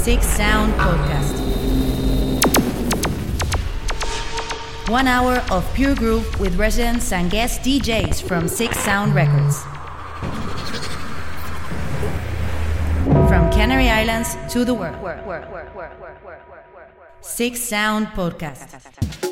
Six Sound Podcast. One hour of pure groove with residents and guest DJs from Six Sound Records. From Canary Islands to the world. Six Sound Podcast.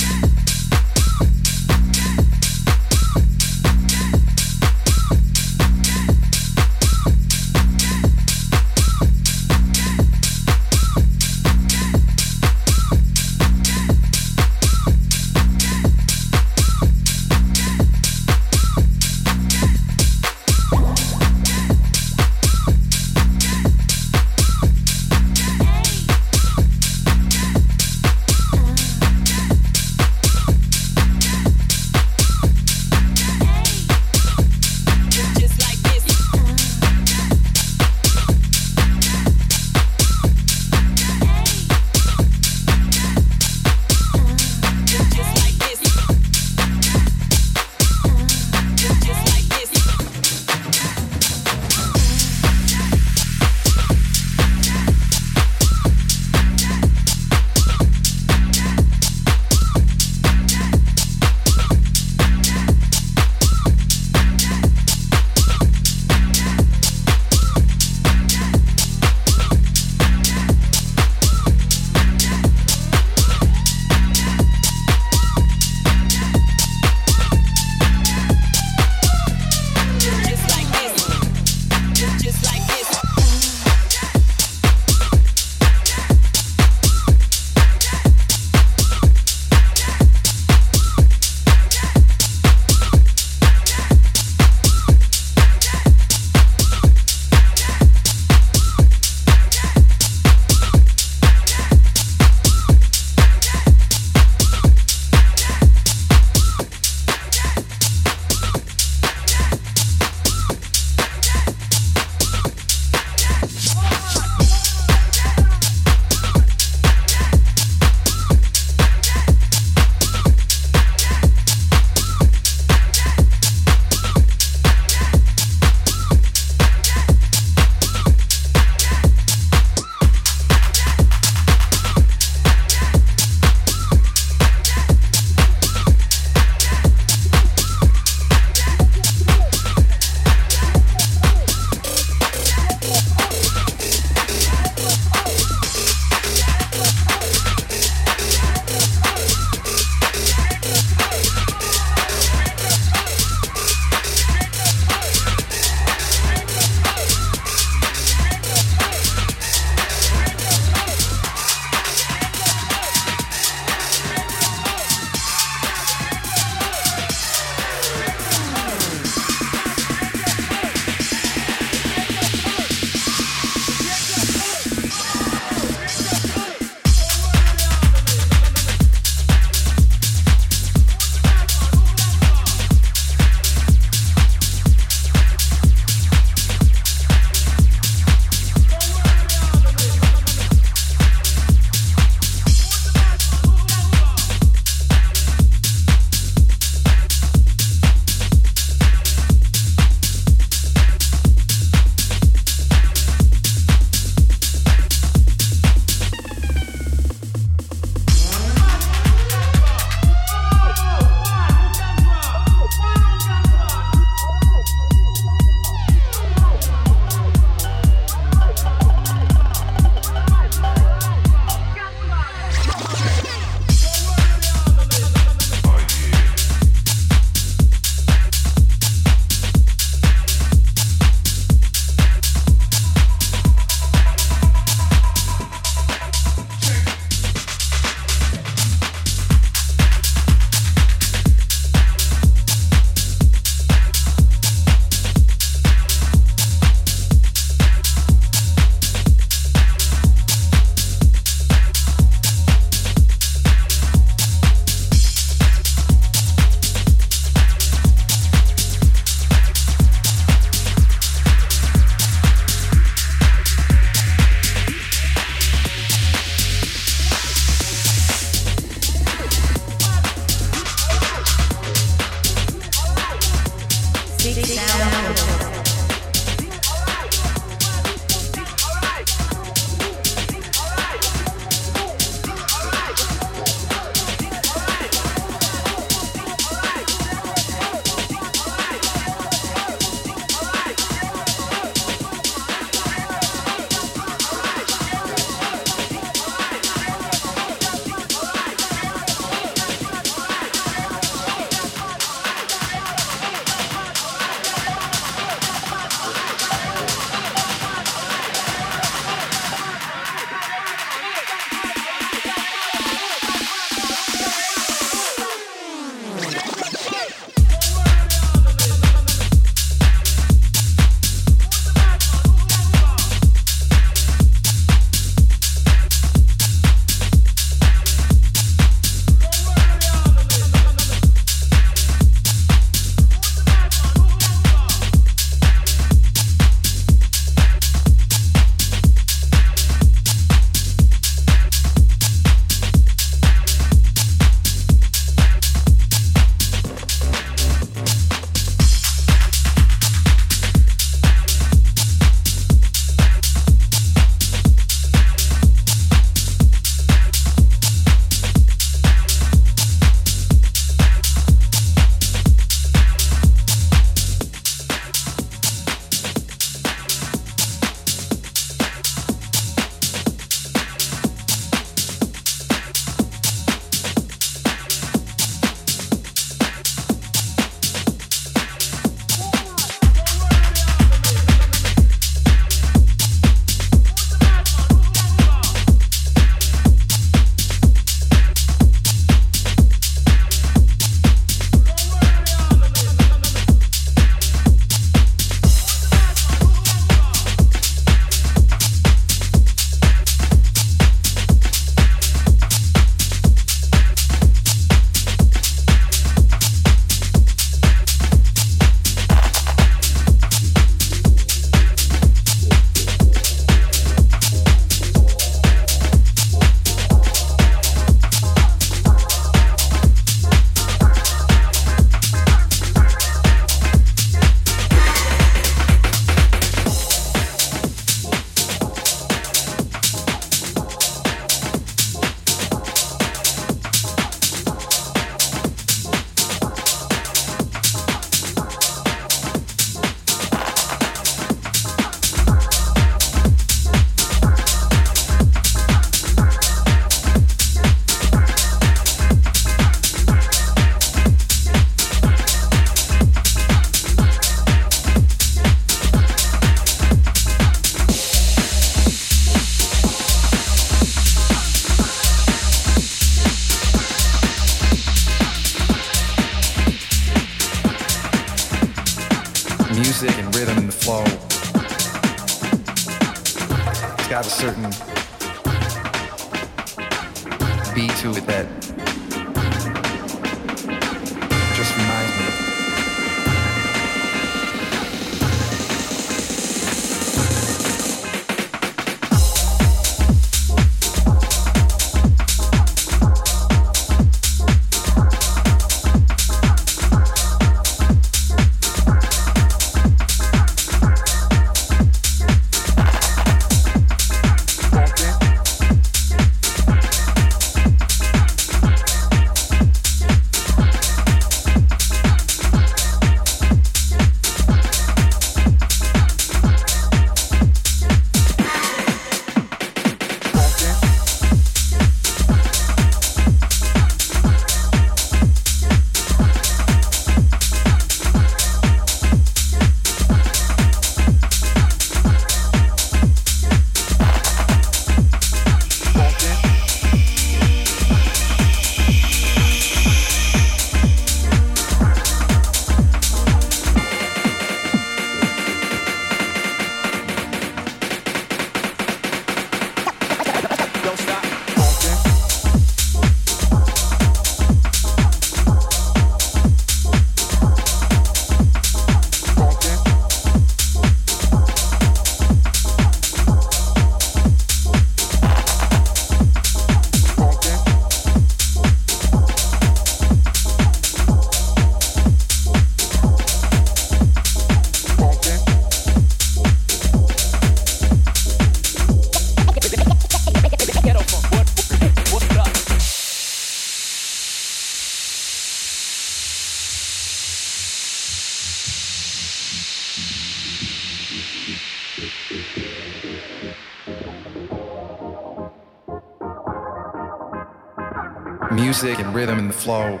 Flow.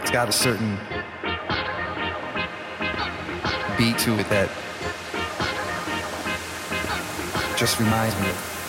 It's got a certain beat to it that just reminds me of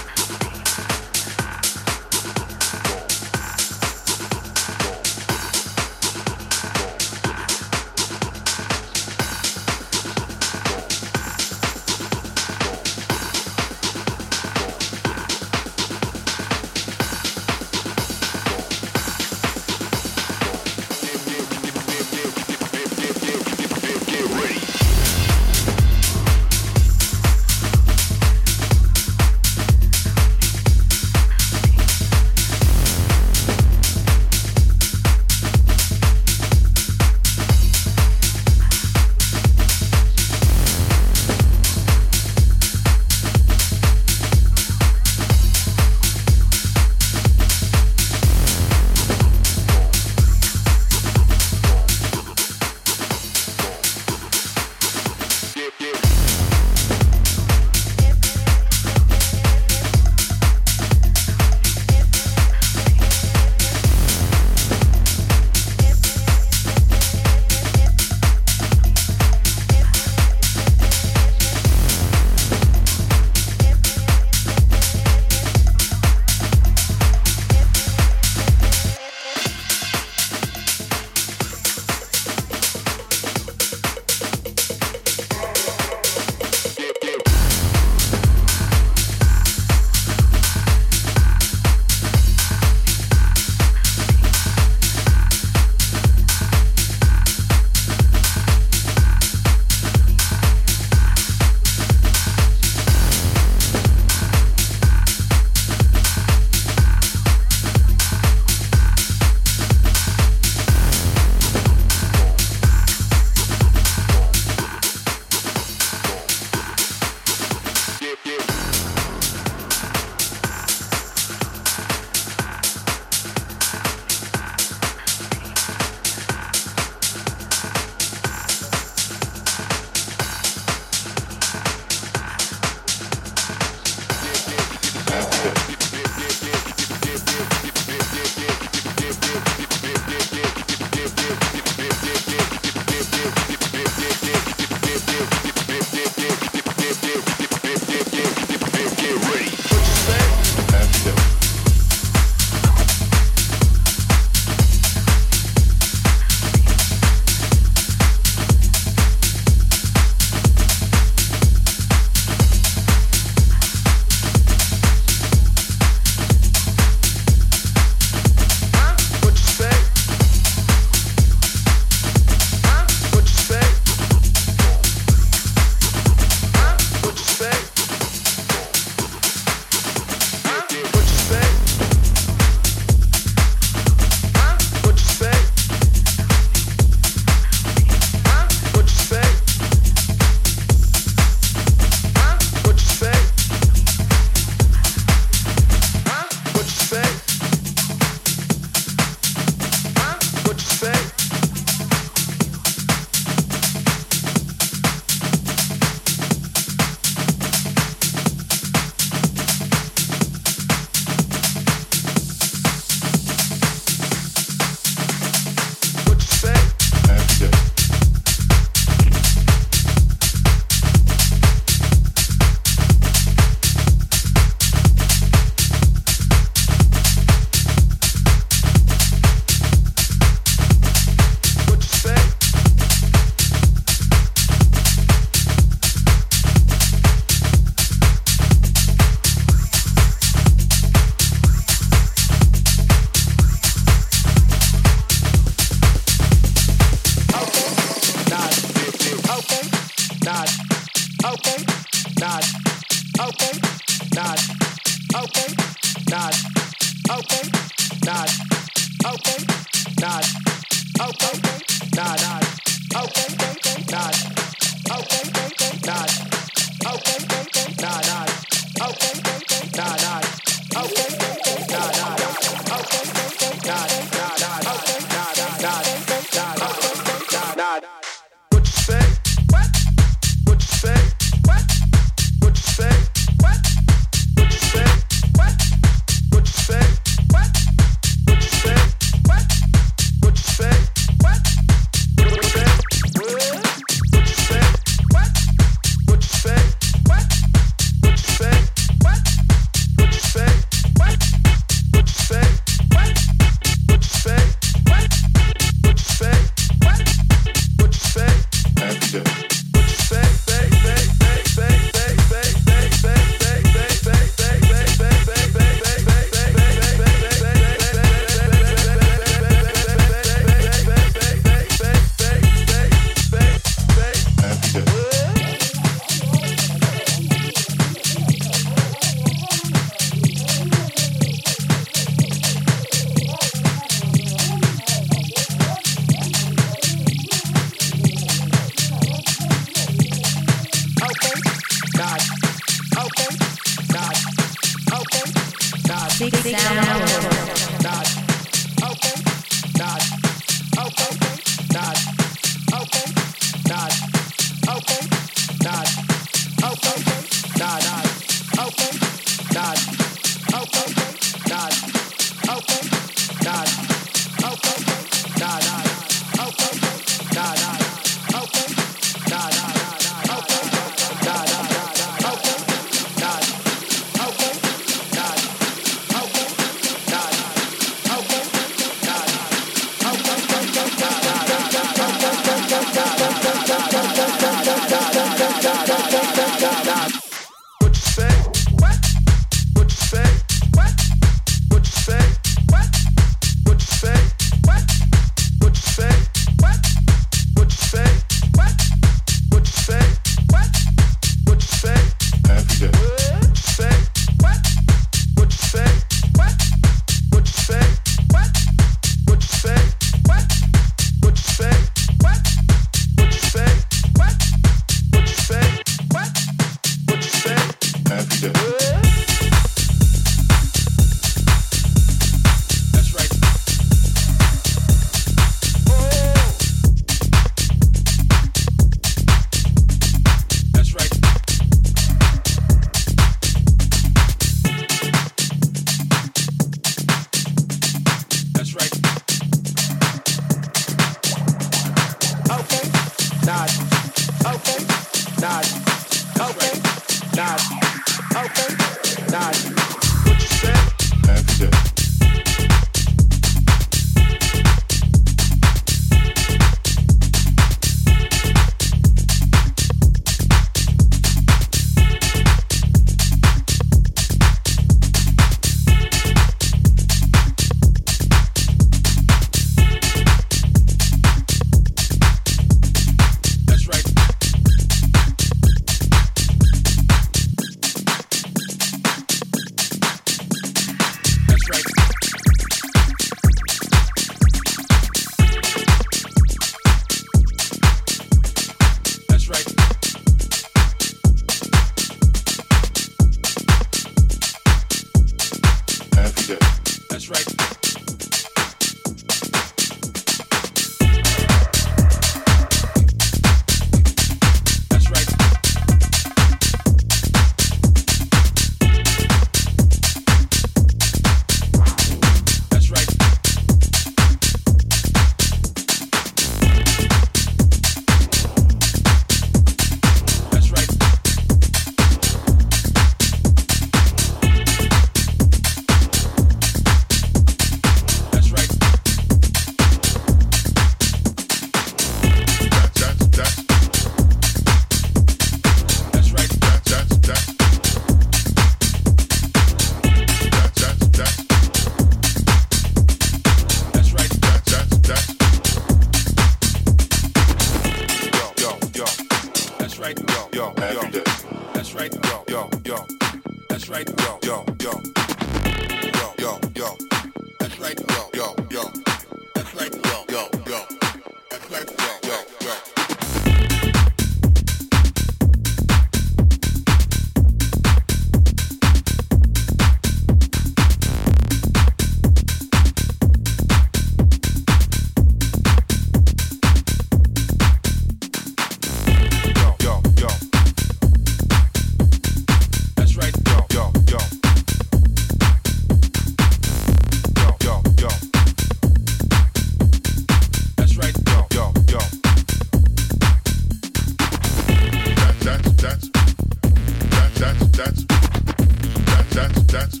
that's that's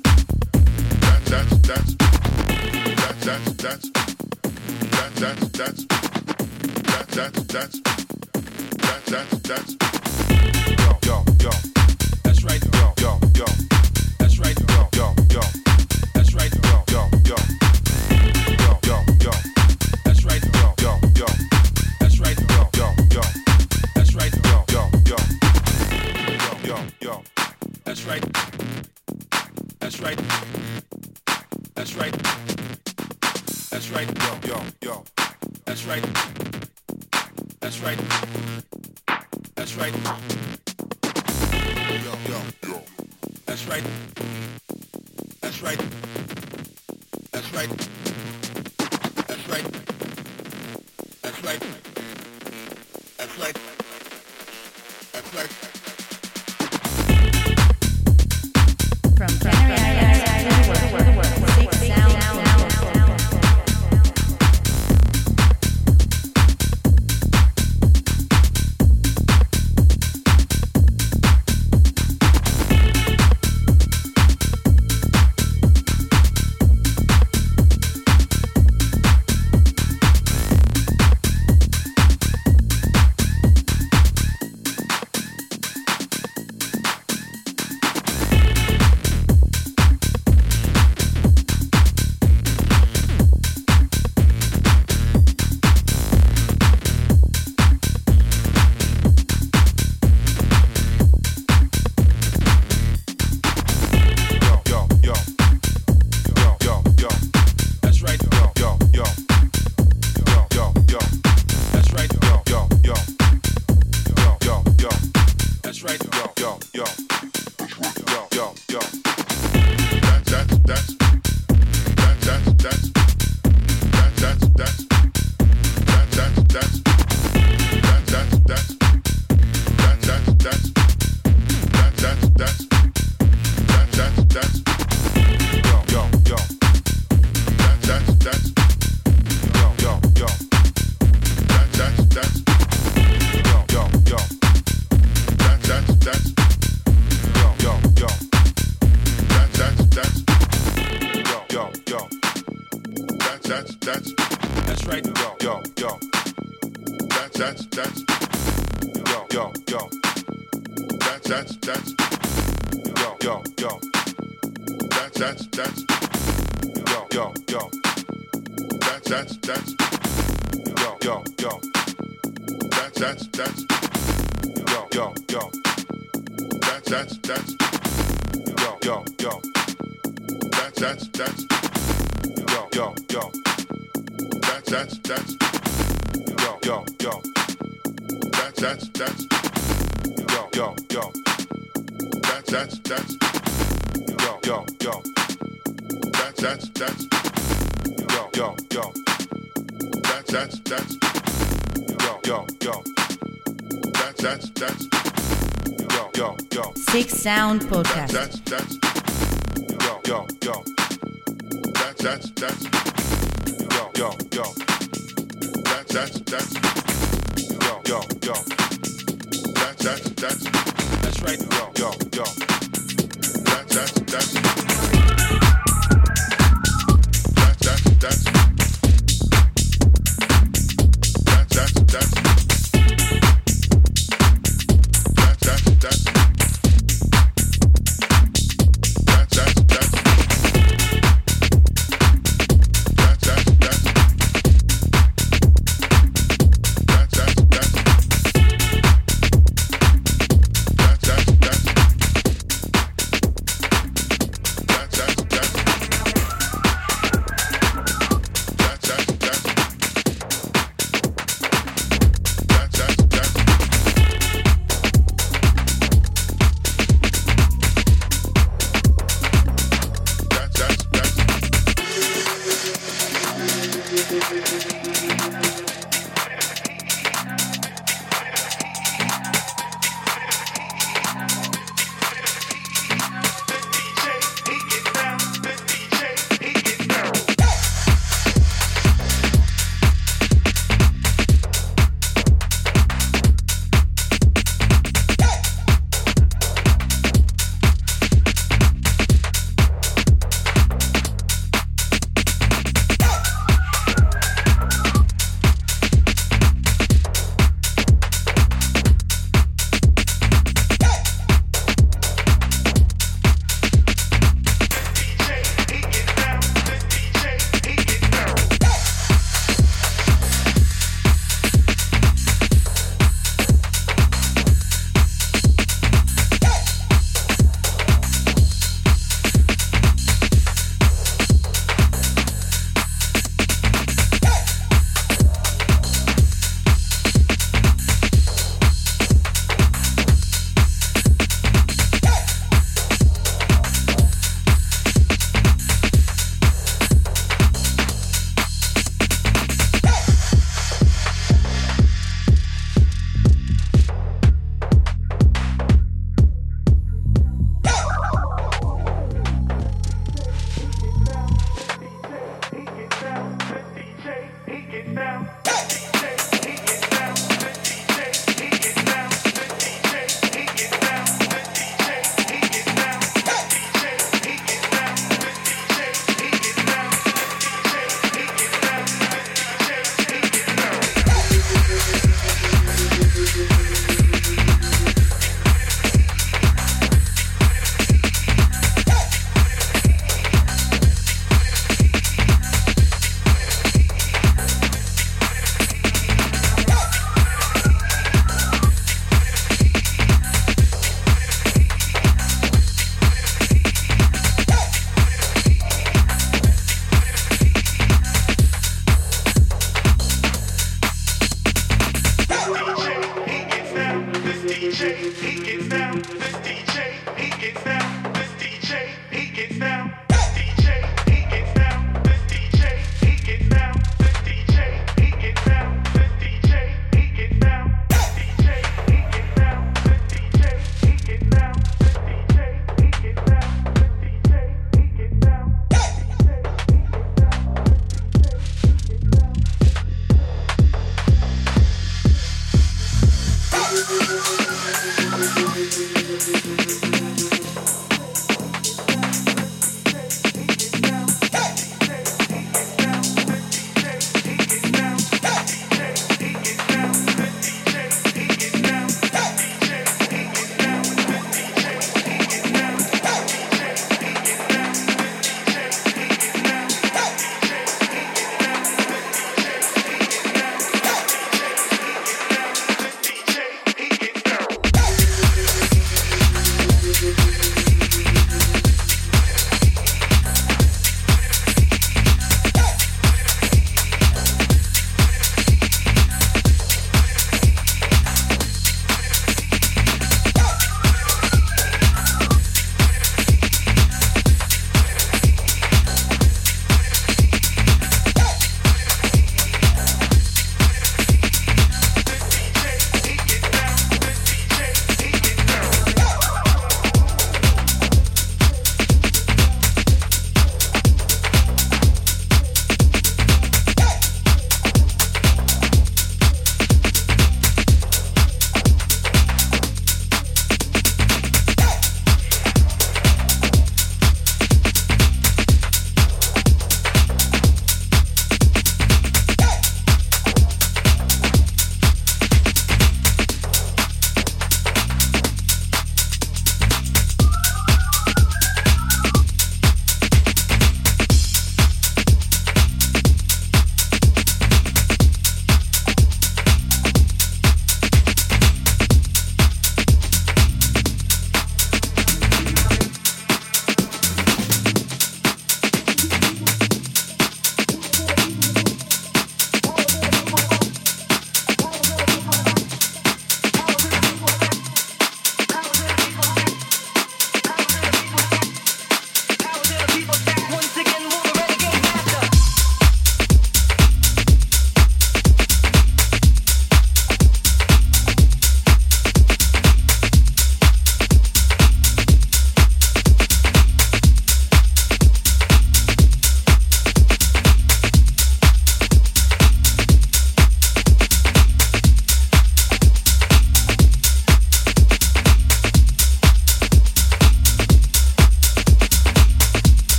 that's that's